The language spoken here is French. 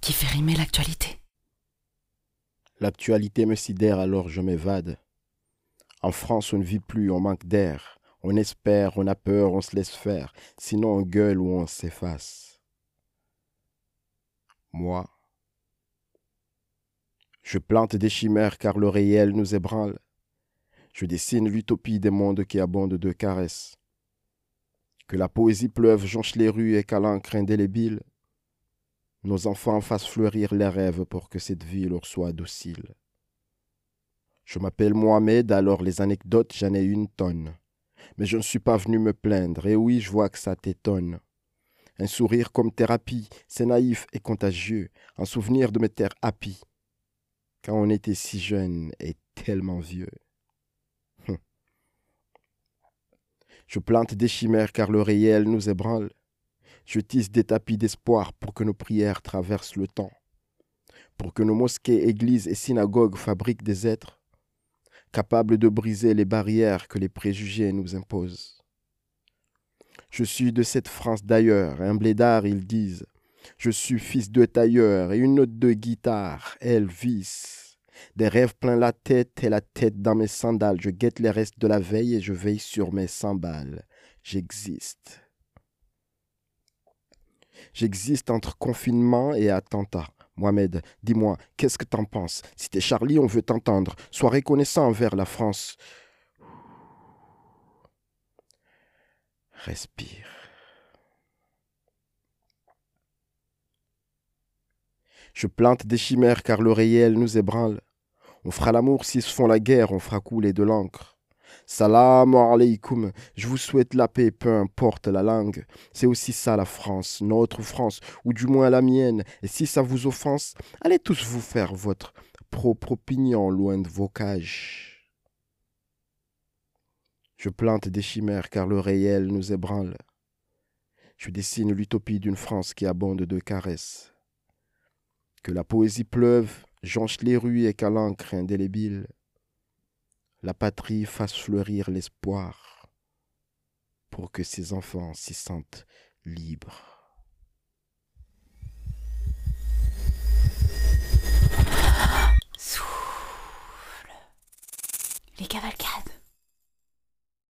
qui fait rimer l'actualité. L'actualité me sidère alors je m'évade. En France, on ne vit plus, on manque d'air. On espère, on a peur, on se laisse faire. Sinon, on gueule ou on s'efface. Moi, je plante des chimères car le réel nous ébranle. Je dessine l'utopie des mondes qui abondent de caresses. Que la poésie pleuve jonche les rues et qu'à l'encre indélébile, nos enfants fassent fleurir les rêves pour que cette vie leur soit docile. Je m'appelle Mohamed, alors les anecdotes, j'en ai une tonne. Mais je ne suis pas venu me plaindre, et oui, je vois que ça t'étonne. Un sourire comme thérapie, c'est naïf et contagieux, un souvenir de mes terres happy. Quand on était si jeune et tellement vieux. Hum. Je plante des chimères car le réel nous ébranle. Je tisse des tapis d'espoir pour que nos prières traversent le temps, pour que nos mosquées, églises et synagogues fabriquent des êtres capables de briser les barrières que les préjugés nous imposent. Je suis de cette France d'ailleurs, un blédard, ils disent. Je suis fils de tailleur et une note de guitare, Elvis. Des rêves plein la tête et la tête dans mes sandales. Je guette les restes de la veille et je veille sur mes sandales. J'existe. J'existe entre confinement et attentat. Mohamed, dis-moi, qu'est-ce que t'en penses? Si t'es Charlie, on veut t'entendre. Sois reconnaissant envers la France. Respire. Je plante des chimères car le réel nous ébranle. On fera l'amour s'ils se font la guerre, on fera couler de l'encre. Salam alaikum. Je vous souhaite la paix, peu importe la langue. C'est aussi ça la France, notre France, ou du moins la mienne. Et si ça vous offense, allez tous vous faire votre propre opinion loin de vos cages. Je plante des chimères car le réel nous ébranle. Je dessine l'utopie d'une France qui abonde de caresses. Que la poésie pleuve, jonche les rues et qu'à indélébile la patrie fasse fleurir l'espoir pour que ses enfants s'y sentent libres. Souffle. Les cavalcades.